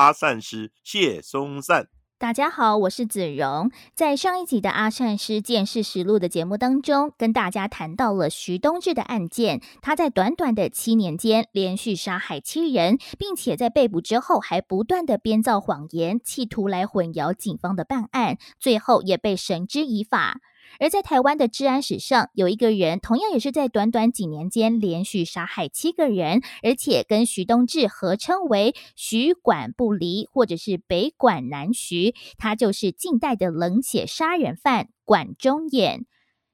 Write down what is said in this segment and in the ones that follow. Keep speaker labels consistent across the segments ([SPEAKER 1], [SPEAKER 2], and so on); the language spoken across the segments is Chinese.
[SPEAKER 1] 阿善师谢松善。
[SPEAKER 2] 大家好，我是子荣。在上一集的阿善师见识实录的节目当中，跟大家谈到了徐东志的案件。他在短短的七年间，连续杀害七人，并且在被捕之后，还不断的编造谎言，企图来混淆警方的办案，最后也被绳之以法。而在台湾的治安史上，有一个人同样也是在短短几年间连续杀害七个人，而且跟徐东志合称为“徐管不离”或者是“北管南徐”，他就是近代的冷血杀人犯管中衍。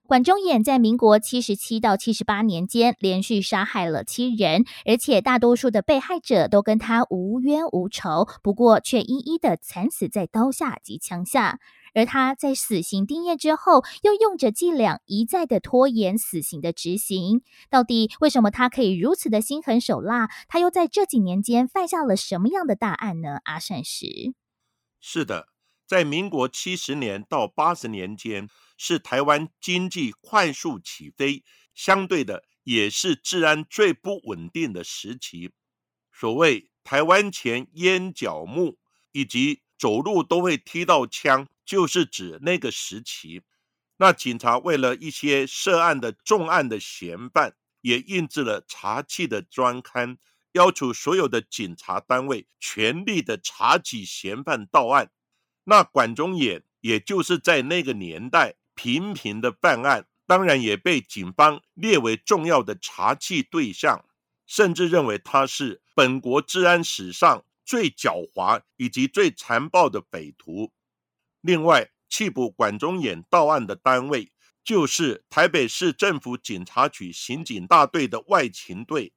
[SPEAKER 2] 管中衍在民国七十七到七十八年间连续杀害了七人，而且大多数的被害者都跟他无冤无仇，不过却一一的惨死在刀下及枪下。而他在死刑定谳之后，又用着伎俩一再的拖延死刑的执行。到底为什么他可以如此的心狠手辣？他又在这几年间犯下了什么样的大案呢？阿善石
[SPEAKER 1] 是的，在民国七十年到八十年间，是台湾经济快速起飞，相对的也是治安最不稳定的时期。所谓台湾前烟角木，以及走路都会踢到枪。就是指那个时期，那警察为了一些涉案的重案的嫌犯，也印制了查缉的专刊，要求所有的警察单位全力的查缉嫌犯到案。那管中也也就是在那个年代频频的犯案，当然也被警方列为重要的查缉对象，甚至认为他是本国治安史上最狡猾以及最残暴的匪徒。另外，缉捕管中衍到案的单位就是台北市政府警察局刑警大队的外勤队，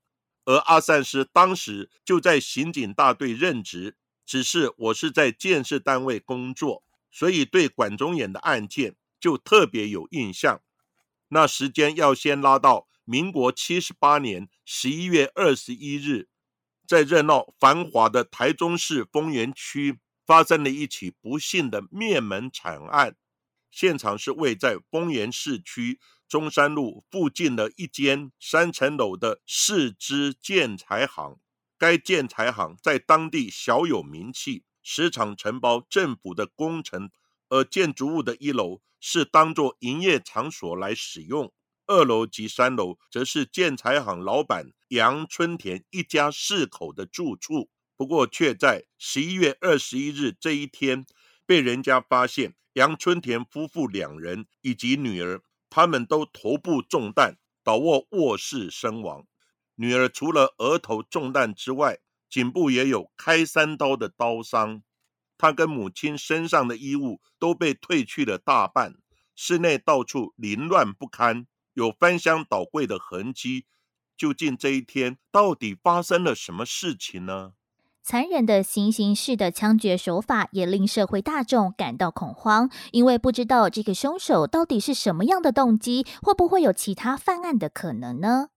[SPEAKER 1] 而阿善师当时就在刑警大队任职，只是我是在建设单位工作，所以对管中衍的案件就特别有印象。那时间要先拉到民国七十八年十一月二十一日，在热闹繁华的台中市丰原区。发生了一起不幸的灭门惨案，现场是位在丰原市区中山路附近的一间三层楼的市之建材行。该建材行在当地小有名气，时常承包政府的工程，而建筑物的一楼是当作营业场所来使用，二楼及三楼则是建材行老板杨春田一家四口的住处。不过，却在十一月二十一日这一天，被人家发现杨春田夫妇两人以及女儿，他们都头部中弹，倒卧卧室身亡。女儿除了额头中弹之外，颈部也有开三刀的刀伤。她跟母亲身上的衣物都被褪去了大半，室内到处凌乱不堪，有翻箱倒柜的痕迹。究竟这一天到底发生了什么事情呢？
[SPEAKER 2] 残忍的行刑式的枪决手法也令社会大众感到恐慌，因为不知道这个凶手到底是什么样的动机，会不会有其他犯案的可能呢？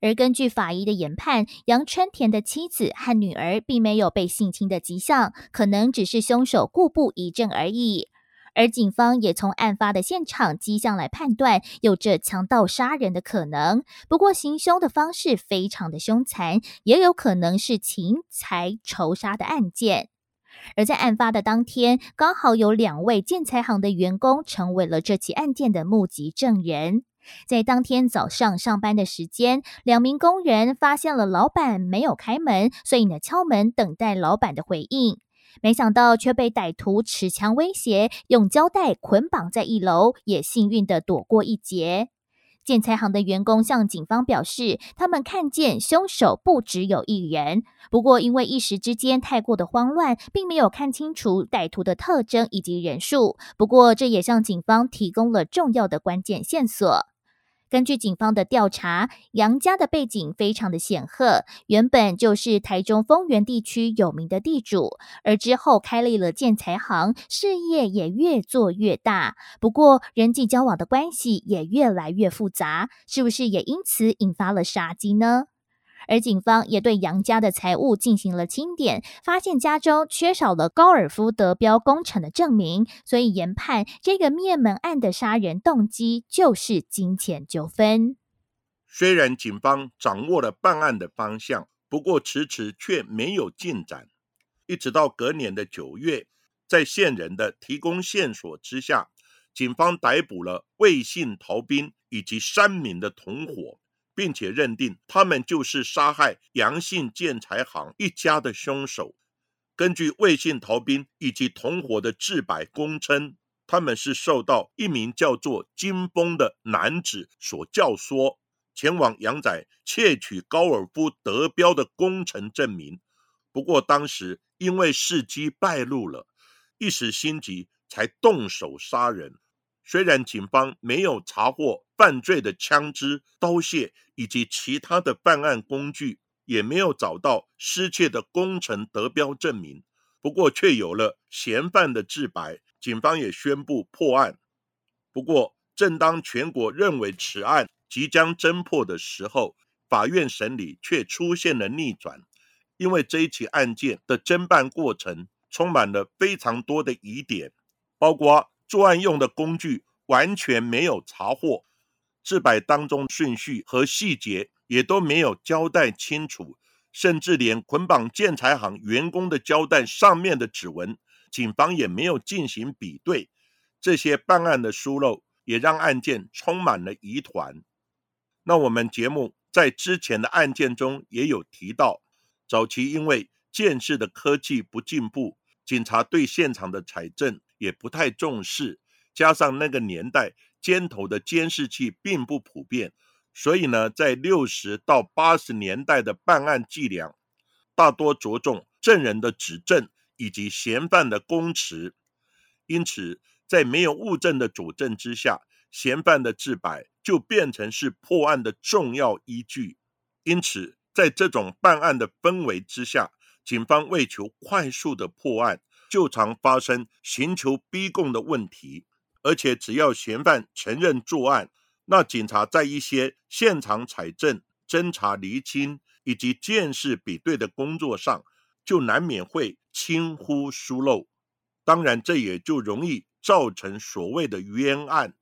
[SPEAKER 2] 而根据法医的研判，杨春田的妻子和女儿并没有被性侵的迹象，可能只是凶手故布疑阵而已。而警方也从案发的现场迹象来判断，有着强盗杀人的可能。不过行凶的方式非常的凶残，也有可能是情财仇杀的案件。而在案发的当天，刚好有两位建材行的员工成为了这起案件的目击证人。在当天早上上班的时间，两名工人发现了老板没有开门，所以呢敲门等待老板的回应。没想到却被歹徒持枪威胁，用胶带捆绑在一楼，也幸运的躲过一劫。建材行的员工向警方表示，他们看见凶手不只有一人，不过因为一时之间太过的慌乱，并没有看清楚歹徒的特征以及人数。不过这也向警方提供了重要的关键线索。根据警方的调查，杨家的背景非常的显赫，原本就是台中丰原地区有名的地主，而之后开立了建材行，事业也越做越大。不过，人际交往的关系也越来越复杂，是不是也因此引发了杀机呢？而警方也对杨家的财物进行了清点，发现家中缺少了高尔夫得标工程的证明，所以研判这个灭门案的杀人动机就是金钱纠纷。
[SPEAKER 1] 虽然警方掌握了办案的方向，不过迟迟却没有进展。一直到隔年的九月，在线人的提供线索之下，警方逮捕了魏姓逃兵以及三名的同伙。并且认定他们就是杀害杨姓建材行一家的凶手。根据魏姓逃兵以及同伙的自白供称，他们是受到一名叫做金峰的男子所教唆，前往杨仔窃取高尔夫得标的工程证明。不过当时因为事机败露了，一时心急才动手杀人。虽然警方没有查获犯罪的枪支、刀械以及其他的办案工具，也没有找到失窃的工程得标证明，不过却有了嫌犯的自白，警方也宣布破案。不过，正当全国认为此案即将侦破的时候，法院审理却出现了逆转，因为这一起案件的侦办过程充满了非常多的疑点，包括。作案用的工具完全没有查获，自白当中顺序和细节也都没有交代清楚，甚至连捆绑建材行员工的胶带上面的指纹，警方也没有进行比对。这些办案的疏漏，也让案件充满了疑团。那我们节目在之前的案件中也有提到，早期因为建设的科技不进步，警察对现场的采证。也不太重视，加上那个年代尖头的监视器并不普遍，所以呢，在六十到八十年代的办案伎俩，大多着重证人的指证以及嫌犯的供词，因此在没有物证的佐证之下，嫌犯的自白就变成是破案的重要依据。因此，在这种办案的氛围之下，警方为求快速的破案。就常发生寻求逼供的问题，而且只要嫌犯承认作案，那警察在一些现场采证、侦查厘清以及见识比对的工作上，就难免会轻忽疏漏。当然，这也就容易造成所谓的冤案。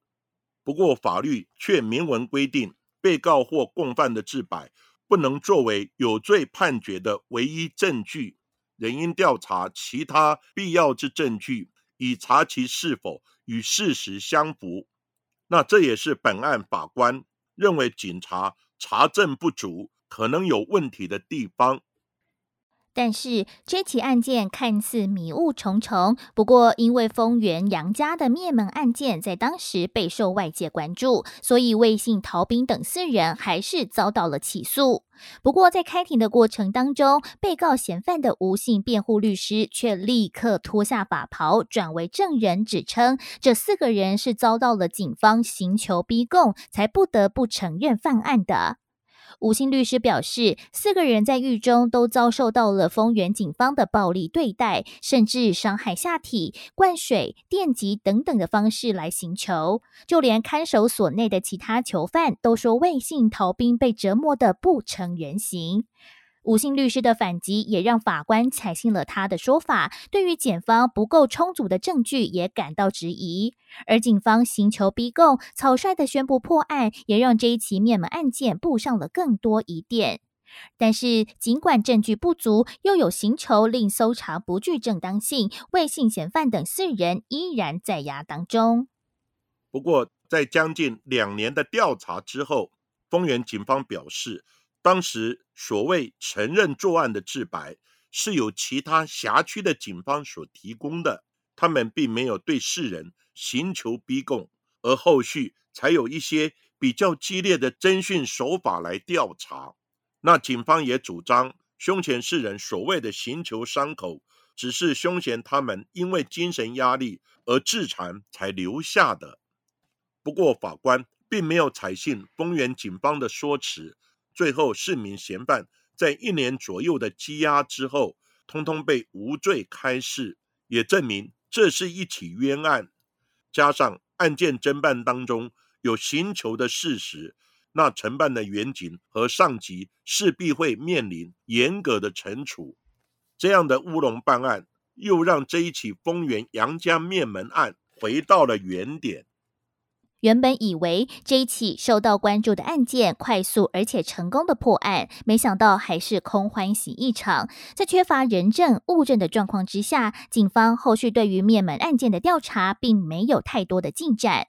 [SPEAKER 1] 不过，法律却明文规定，被告或共犯的自白不能作为有罪判决的唯一证据。仍应调查其他必要之证据，以查其是否与事实相符。那这也是本案法官认为警察查证不足、可能有问题的地方。
[SPEAKER 2] 但是这起案件看似迷雾重重，不过因为丰原杨家的灭门案件在当时备受外界关注，所以魏姓逃兵等四人还是遭到了起诉。不过在开庭的过程当中，被告嫌犯的吴姓辩护律师却立刻脱下法袍，转为证人，指称这四个人是遭到了警方刑求逼供，才不得不承认犯案的。吴姓律师表示，四个人在狱中都遭受到了丰原警方的暴力对待，甚至伤害下体、灌水、电击等等的方式来刑求。就连看守所内的其他囚犯都说，魏姓逃兵被折磨得不成人形。吴姓律师的反击也让法官采信了他的说法，对于检方不够充足的证据也感到质疑。而警方刑求逼供、草率的宣布破案，也让这一起灭门案件布上了更多疑点。但是，尽管证据不足，又有刑求令搜查不具正当性，魏姓嫌犯等四人依然在押当中。
[SPEAKER 1] 不过，在将近两年的调查之后，丰原警方表示。当时所谓承认作案的自白，是由其他辖区的警方所提供的，他们并没有对世人刑求逼供，而后续才有一些比较激烈的侦讯手法来调查。那警方也主张，胸前世人所谓的刑求伤口，只是凶嫌他们因为精神压力而自残才留下的。不过法官。并没有采信丰原警方的说辞。最后，四名嫌犯在一年左右的羁押之后，通通被无罪开释，也证明这是一起冤案。加上案件侦办当中有刑求的事实，那承办的员警和上级势必会面临严格的惩处。这样的乌龙办案，又让这一起丰原杨家灭门案回到了原点。
[SPEAKER 2] 原本以为这一起受到关注的案件快速而且成功的破案，没想到还是空欢喜一场。在缺乏人证物证的状况之下，警方后续对于灭门案件的调查并没有太多的进展。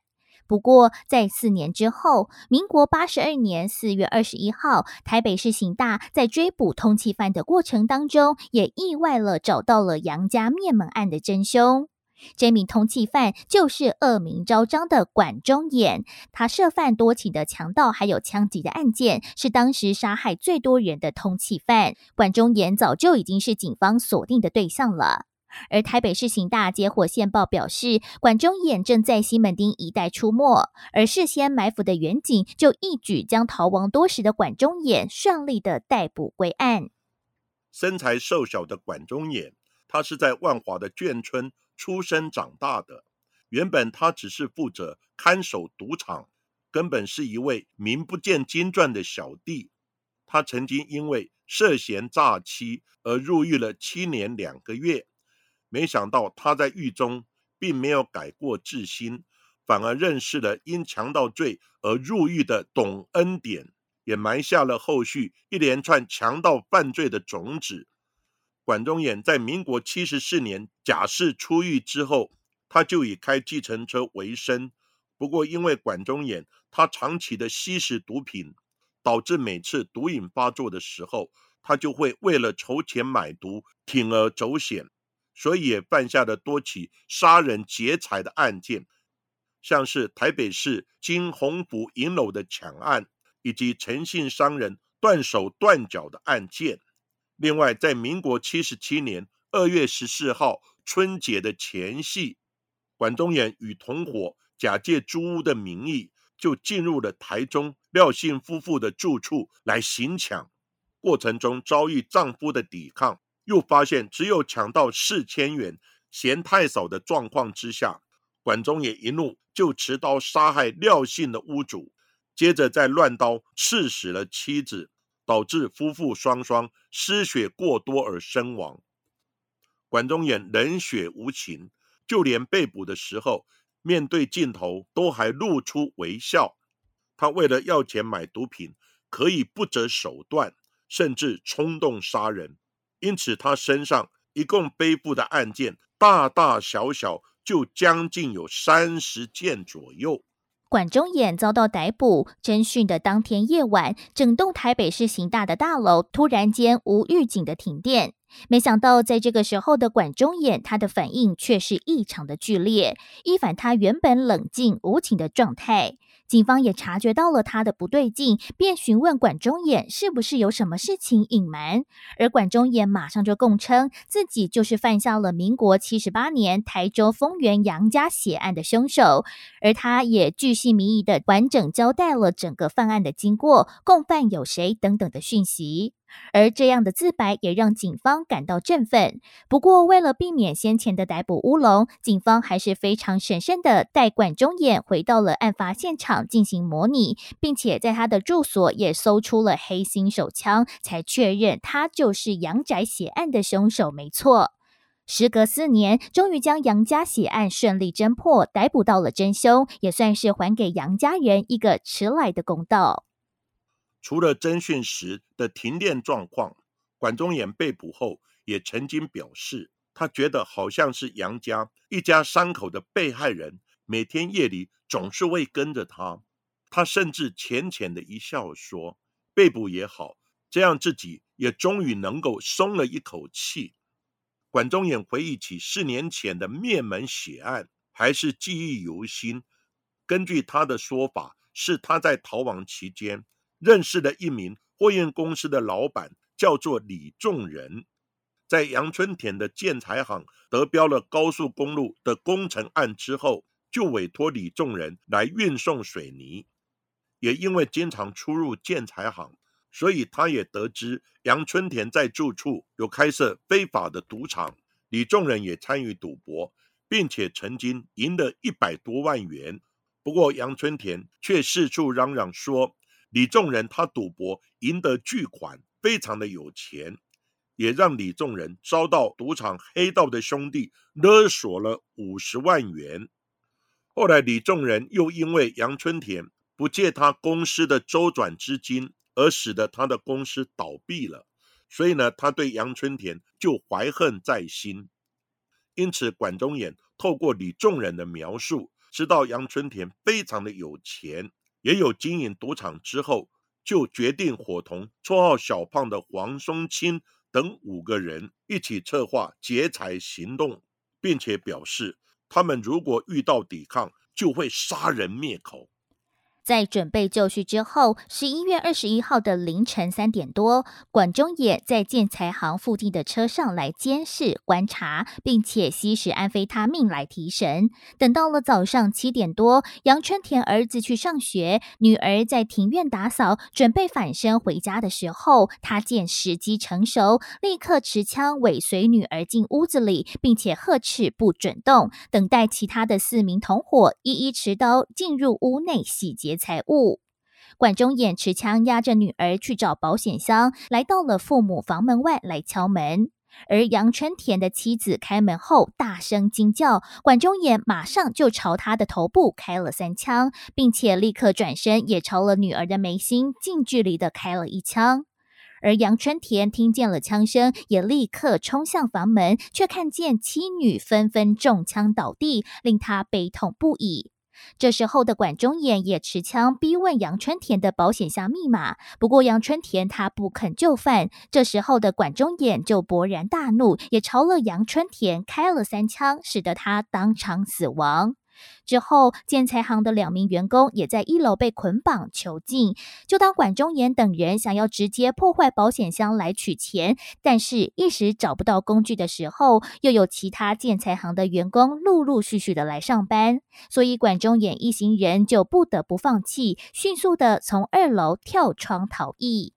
[SPEAKER 2] 不过，在四年之后，民国八十二年四月二十一号，台北市刑大在追捕通缉犯的过程当中，也意外了找到了杨家灭门案的真凶。这名通缉犯就是恶名昭彰的管中衍，他涉犯多起的强盗还有枪击的案件，是当时杀害最多人的通缉犯。管中衍早就已经是警方锁定的对象了。而台北市刑大接获线报，表示管中衍正在西门町一带出没，而事先埋伏的远警就一举将逃亡多时的管中衍顺利的逮捕归案。
[SPEAKER 1] 身材瘦小的管中衍，他是在万华的眷村。出生长大的，原本他只是负责看守赌场，根本是一位名不见经传的小弟。他曾经因为涉嫌诈欺而入狱了七年两个月，没想到他在狱中并没有改过自新，反而认识了因强盗罪而入狱的董恩典，也埋下了后续一连串强盗犯罪的种子。管中衍在民国七十四年假释出狱之后，他就以开计程车为生。不过，因为管中衍他长期的吸食毒品，导致每次毒瘾发作的时候，他就会为了筹钱买毒，铤而走险，所以也犯下了多起杀人劫财的案件，像是台北市金鸿福银楼的抢案，以及诚信商人断手断脚的案件。另外，在民国七十七年二月十四号春节的前夕，管中衍与同伙假借租屋的名义，就进入了台中廖姓夫妇的住处来行抢。过程中遭遇丈夫的抵抗，又发现只有抢到四千元，嫌太少的状况之下，管中衍一怒就持刀杀害廖姓的屋主，接着再乱刀刺死了妻子。导致夫妇双双失血过多而身亡。管中衍冷血无情，就连被捕的时候，面对镜头都还露出微笑。他为了要钱买毒品，可以不择手段，甚至冲动杀人。因此，他身上一共背负的案件，大大小小就将近有三十件左右。
[SPEAKER 2] 管中衍遭到逮捕侦讯的当天夜晚，整栋台北市刑大的大楼突然间无预警的停电。没想到，在这个时候的管中衍，他的反应却是异常的剧烈，一反他原本冷静无情的状态。警方也察觉到了他的不对劲，便询问管中衍是不是有什么事情隐瞒。而管中衍马上就供称自己就是犯下了民国七十八年台州丰原杨家血案的凶手，而他也巨细靡遗的完整交代了整个犯案的经过、共犯有谁等等的讯息。而这样的自白也让警方感到振奋。不过，为了避免先前的逮捕乌龙，警方还是非常审慎的带管中衍回到了案发现场进行模拟，并且在他的住所也搜出了黑心手枪，才确认他就是杨宅血案的凶手。没错，时隔四年，终于将杨家血案顺利侦破，逮捕到了真凶，也算是还给杨家人一个迟来的公道。
[SPEAKER 1] 除了侦讯时的停电状况，管中衍被捕后也曾经表示，他觉得好像是杨家一家三口的被害人，每天夜里总是会跟着他。他甚至浅浅的一笑说：“被捕也好，这样自己也终于能够松了一口气。”管中衍回忆起四年前的灭门血案，还是记忆犹新。根据他的说法，是他在逃亡期间。认识的一名货运公司的老板叫做李仲仁，在阳春田的建材行得标了高速公路的工程案之后，就委托李仲仁来运送水泥。也因为经常出入建材行，所以他也得知杨春田在住处有开设非法的赌场，李仲仁也参与赌博，并且曾经赢得一百多万元。不过杨春田却四处嚷嚷说，李仲仁他赌博赢得巨款，非常的有钱，也让李仲仁遭到赌场黑道的兄弟勒索了五十万元。后来李仲仁又因为杨春田不借他公司的周转资金，而使得他的公司倒闭了，所以呢，他对杨春田就怀恨在心。因此，管中衍透过李仲仁的描述。知道杨春田非常的有钱，也有经营赌场之后，就决定伙同绰号小胖的黄松清等五个人一起策划劫财行动，并且表示他们如果遇到抵抗，就会杀人灭口。
[SPEAKER 2] 在准备就绪之后，十一月二十一号的凌晨三点多，管中野在建材行附近的车上来监视观察，并且吸食安非他命来提神。等到了早上七点多，杨春田儿子去上学，女儿在庭院打扫，准备返身回家的时候，他见时机成熟，立刻持枪尾随女儿进屋子里，并且呵斥不准动，等待其他的四名同伙一一持刀进入屋内洗劫。财物，管中衍持枪压着女儿去找保险箱，来到了父母房门外来敲门。而杨春田的妻子开门后大声惊叫，管中衍马上就朝他的头部开了三枪，并且立刻转身也朝了女儿的眉心近距离的开了一枪。而杨春田听见了枪声，也立刻冲向房门，却看见妻女纷纷中枪倒地，令他悲痛不已。这时候的管中衍也持枪逼问杨春田的保险箱密码，不过杨春田他不肯就范。这时候的管中衍就勃然大怒，也朝了杨春田开了三枪，使得他当场死亡。之后，建材行的两名员工也在一楼被捆绑囚禁。就当管中衍等人想要直接破坏保险箱来取钱，但是一时找不到工具的时候，又有其他建材行的员工陆陆续续的来上班，所以管中衍一行人就不得不放弃，迅速的从二楼跳窗逃逸。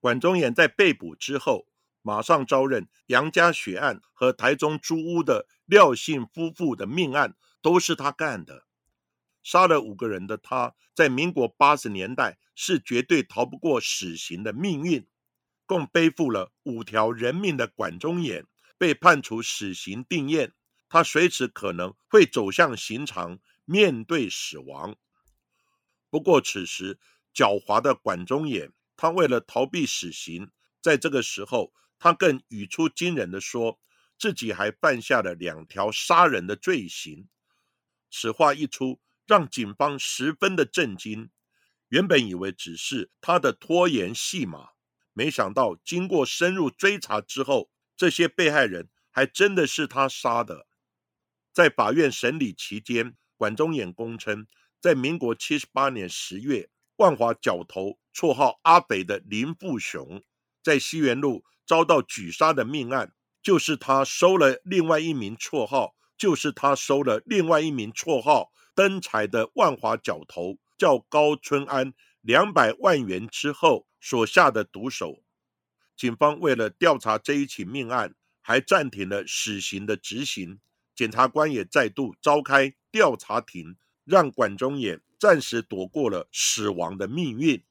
[SPEAKER 1] 管中衍在被捕之后，马上招认杨家血案和台中租屋的廖姓夫妇的命案。都是他干的，杀了五个人的他，在民国八十年代是绝对逃不过死刑的命运，共背负了五条人命的管中衍被判处死刑定验，他随时可能会走向刑场，面对死亡。不过此时狡猾的管中衍，他为了逃避死刑，在这个时候，他更语出惊人的说，自己还犯下了两条杀人的罪行。此话一出，让警方十分的震惊。原本以为只是他的拖延戏码，没想到经过深入追查之后，这些被害人还真的是他杀的。在法院审理期间，管中衍供称，在民国七十八年十月，万华角头绰号阿北的林富雄，在西园路遭到举杀的命案，就是他收了另外一名绰号。就是他收了另外一名绰号灯彩的万华角头叫高春安两百万元之后所下的毒手。警方为了调查这一起命案，还暂停了死刑的执行。检察官也再度召开调查庭，让管中衍暂时躲过了死亡的命运。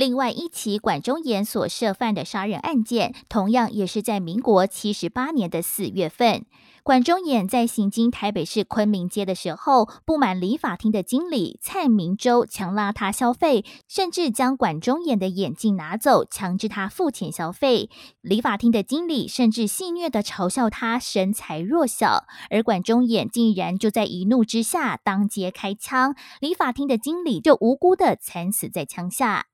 [SPEAKER 2] 另外一起管中衍所涉犯的杀人案件，同样也是在民国七十八年的四月份。管中衍在行经台北市昆明街的时候，不满理发厅的经理蔡明洲强拉他消费，甚至将管中衍的眼镜拿走，强制他付钱消费。理发厅的经理甚至戏谑的嘲笑他身材弱小，而管中衍竟然就在一怒之下当街开枪，理发厅的经理就无辜的惨死在枪下。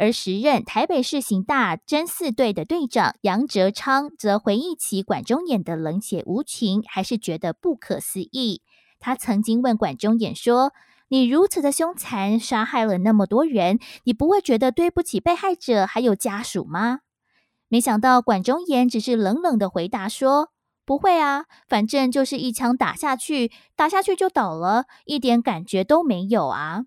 [SPEAKER 2] 而时任台北市刑大侦四队的队长杨哲昌则回忆起管中衍的冷血无情，还是觉得不可思议。他曾经问管中衍说：“你如此的凶残，杀害了那么多人，你不会觉得对不起被害者还有家属吗？”没想到管中衍只是冷冷的回答说：“不会啊，反正就是一枪打下去，打下去就倒了，一点感觉都没有啊。”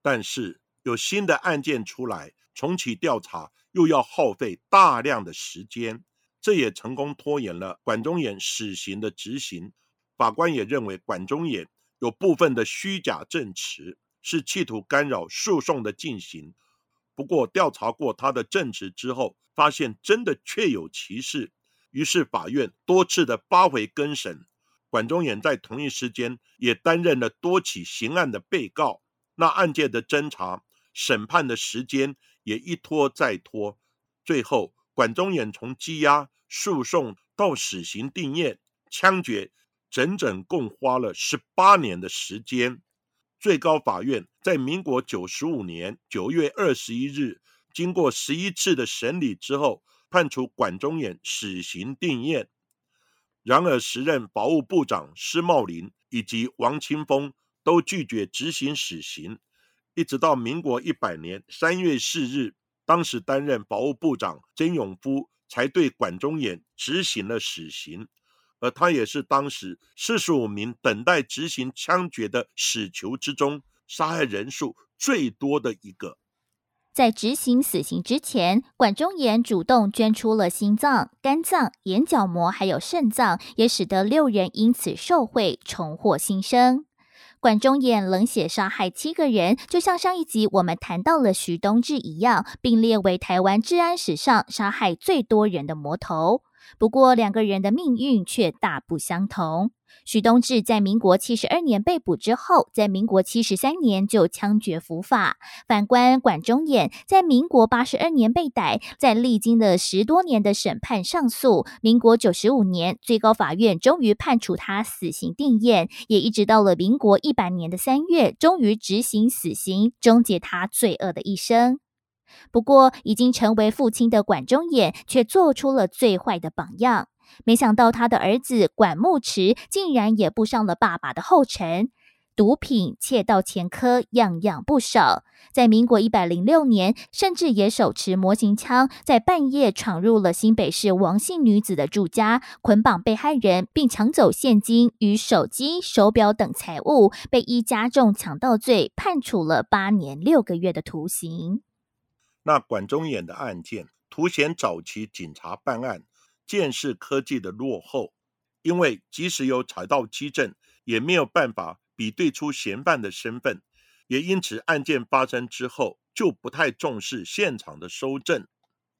[SPEAKER 1] 但是有新的案件出来，重启调查又要耗费大量的时间，这也成功拖延了管中衍死刑的执行。法官也认为管中衍有部分的虚假证词，是企图干扰诉讼的进行。不过调查过他的证词之后，发现真的确有其事，于是法院多次的发回更审。管中衍在同一时间也担任了多起刑案的被告，那案件的侦查、审判的时间也一拖再拖。最后，管中衍从羁押、诉讼到死刑定验、枪决，整整共花了十八年的时间。最高法院在民国九十五年九月二十一日，经过十一次的审理之后，判处管中衍死刑定验。然而，时任保务部长施茂林以及王清峰都拒绝执行死刑，一直到民国一百年三月四日，当时担任保务部长曾永夫才对管中衍执行了死刑，而他也是当时四十五名等待执行枪决的死囚之中，杀害人数最多的一个。
[SPEAKER 2] 在执行死刑之前，管中衍主动捐出了心脏、肝脏、眼角膜，还有肾脏，也使得六人因此受贿，重获新生。管中衍冷血杀害七个人，就像上一集我们谈到了徐东志一样，并列为台湾治安史上杀害最多人的魔头。不过，两个人的命运却大不相同。许东志在民国七十二年被捕之后，在民国七十三年就枪决伏法。反观管中衍，在民国八十二年被逮，在历经了十多年的审判上诉，民国九十五年最高法院终于判处他死刑定验，也一直到了民国一百年的三月，终于执行死刑，终结他罪恶的一生。不过，已经成为父亲的管中衍却做出了最坏的榜样。没想到他的儿子管木池竟然也步上了爸爸的后尘，毒品、窃盗前科样样不少。在民国一百零六年，甚至也手持模型枪，在半夜闯入了新北市王姓女子的住家，捆绑被害人，并抢走现金与手机、手表等财物，被依加重抢盗罪判处了八年六个月的徒刑。
[SPEAKER 1] 那管中衍的案件凸显早期警察办案监视科技的落后，因为即使有采到基证，也没有办法比对出嫌犯的身份，也因此案件发生之后就不太重视现场的收证。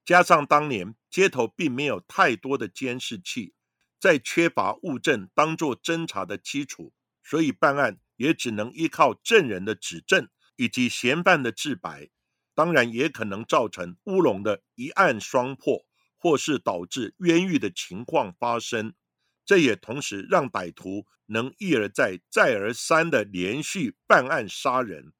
[SPEAKER 1] 加上当年街头并没有太多的监视器，在缺乏物证当作侦查的基础，所以办案也只能依靠证人的指证以及嫌犯的自白。当然也可能造成乌龙的一案双破，或是导致冤狱的情况发生。这也同时让歹徒能一而再、再而三的连续办案杀人。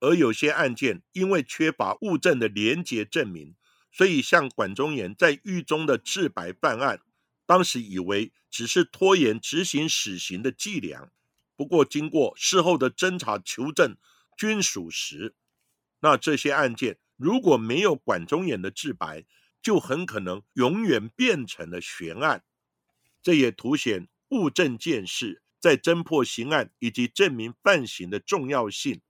[SPEAKER 1] 而有些案件因为缺乏物证的连结证明，所以像管中炎在狱中的自白办案，当时以为只是拖延执行死刑的伎俩。不过经过事后的侦查求证，均属实。那这些案件如果没有管中衍的自白，就很可能永远变成了悬案。这也凸显物证见识在侦破刑案以及证明犯行的重要性。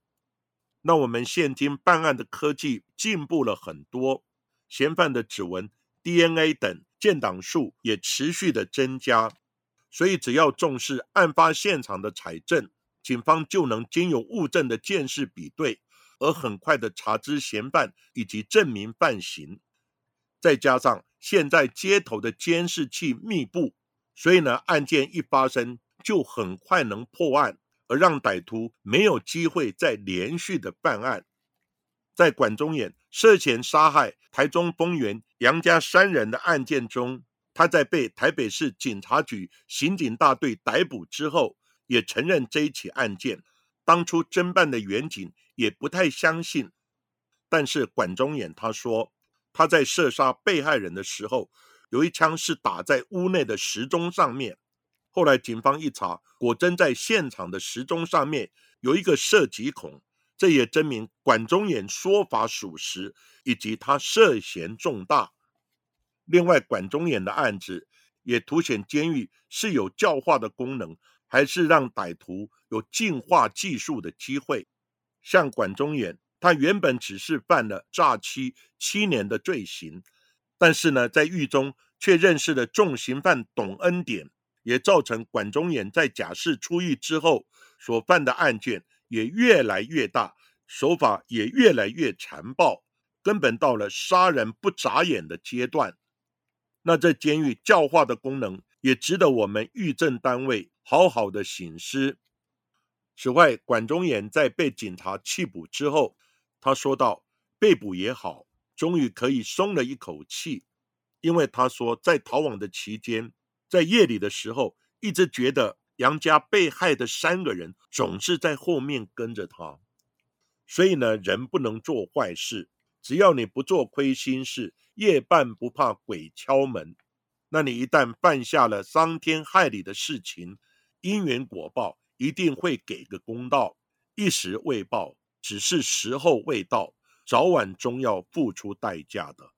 [SPEAKER 1] 那我们现今办案的科技进步了很多，嫌犯的指纹、DNA 等建档数也持续的增加，所以只要重视案发现场的采证，警方就能经由物证的见识比对。而很快的查知嫌犯以及证明犯行，再加上现在街头的监视器密布，所以呢，案件一发生就很快能破案，而让歹徒没有机会再连续的办案。在管中衍涉嫌杀害台中丰原杨家三人的案件中，他在被台北市警察局刑警大队逮捕之后，也承认这一起案件当初侦办的远警。也不太相信，但是管中衍他说他在射杀被害人的时候，有一枪是打在屋内的时钟上面。后来警方一查，果真在现场的时钟上面有一个射击孔，这也证明管中衍说法属实，以及他涉嫌重大。另外，管中衍的案子也凸显监狱是有教化的功能，还是让歹徒有进化技术的机会。像管中衍，他原本只是犯了诈欺七年的罪行，但是呢，在狱中却认识了重刑犯董恩典，也造成管中衍在假释出狱之后所犯的案件也越来越大，手法也越来越残暴，根本到了杀人不眨眼的阶段。那这监狱教化的功能也值得我们狱政单位好好的醒思。此外，管中衍在被警察缉捕之后，他说道：“被捕也好，终于可以松了一口气，因为他说在逃亡的期间，在夜里的时候，一直觉得杨家被害的三个人总是在后面跟着他。所以呢，人不能做坏事，只要你不做亏心事。”夜半不怕鬼敲门，那你一旦犯下了伤天害理的事情，因缘果报一定会给个公道。一时未报，只是时候未到，早晚终要付出代价的。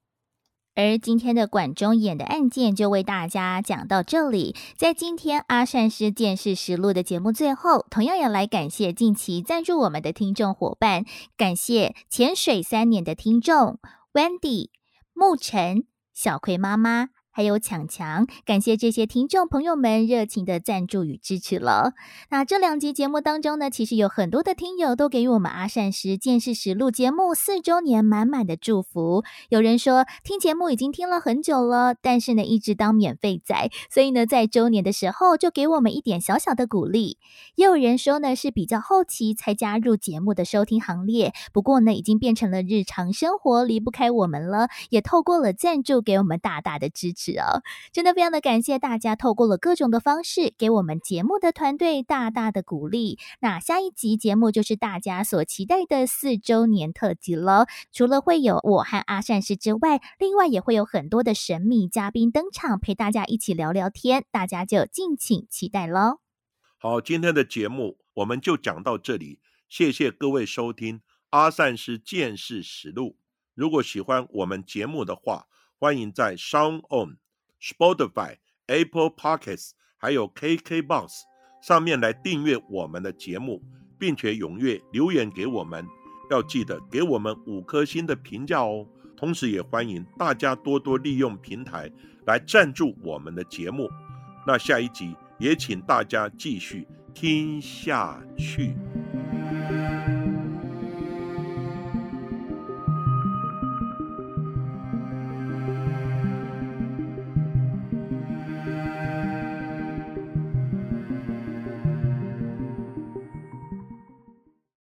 [SPEAKER 2] 而今天的管中演的案件就为大家讲到这里。在今天阿善师见识实录的节目最后，同样也来感谢近期赞助我们的听众伙伴，感谢潜水三年的听众 Wendy。沐晨、小葵妈妈。还有强强，感谢这些听众朋友们热情的赞助与支持了。那这两集节目当中呢，其实有很多的听友都给予我们阿善师见识实录节目四周年满满的祝福。有人说听节目已经听了很久了，但是呢一直当免费仔，所以呢在周年的时候就给我们一点小小的鼓励。也有人说呢是比较后期才加入节目的收听行列，不过呢已经变成了日常生活离不开我们了，也透过了赞助给我们大大的支持。是哦，真的非常的感谢大家透过了各种的方式给我们节目的团队大大的鼓励。那下一集节目就是大家所期待的四周年特辑了。除了会有我和阿善师之外，另外也会有很多的神秘嘉宾登场，陪大家一起聊聊天，大家就敬请期待喽。
[SPEAKER 1] 好，今天的节目我们就讲到这里，谢谢各位收听阿善师见识实录。如果喜欢我们节目的话，欢迎在 Sound On、Spotify、Apple Podcasts 还有 KKBox 上面来订阅我们的节目，并且踊跃留言给我们。要记得给我们五颗星的评价哦。同时，也欢迎大家多多利用平台来赞助我们的节目。那下一集也请大家继续听下去。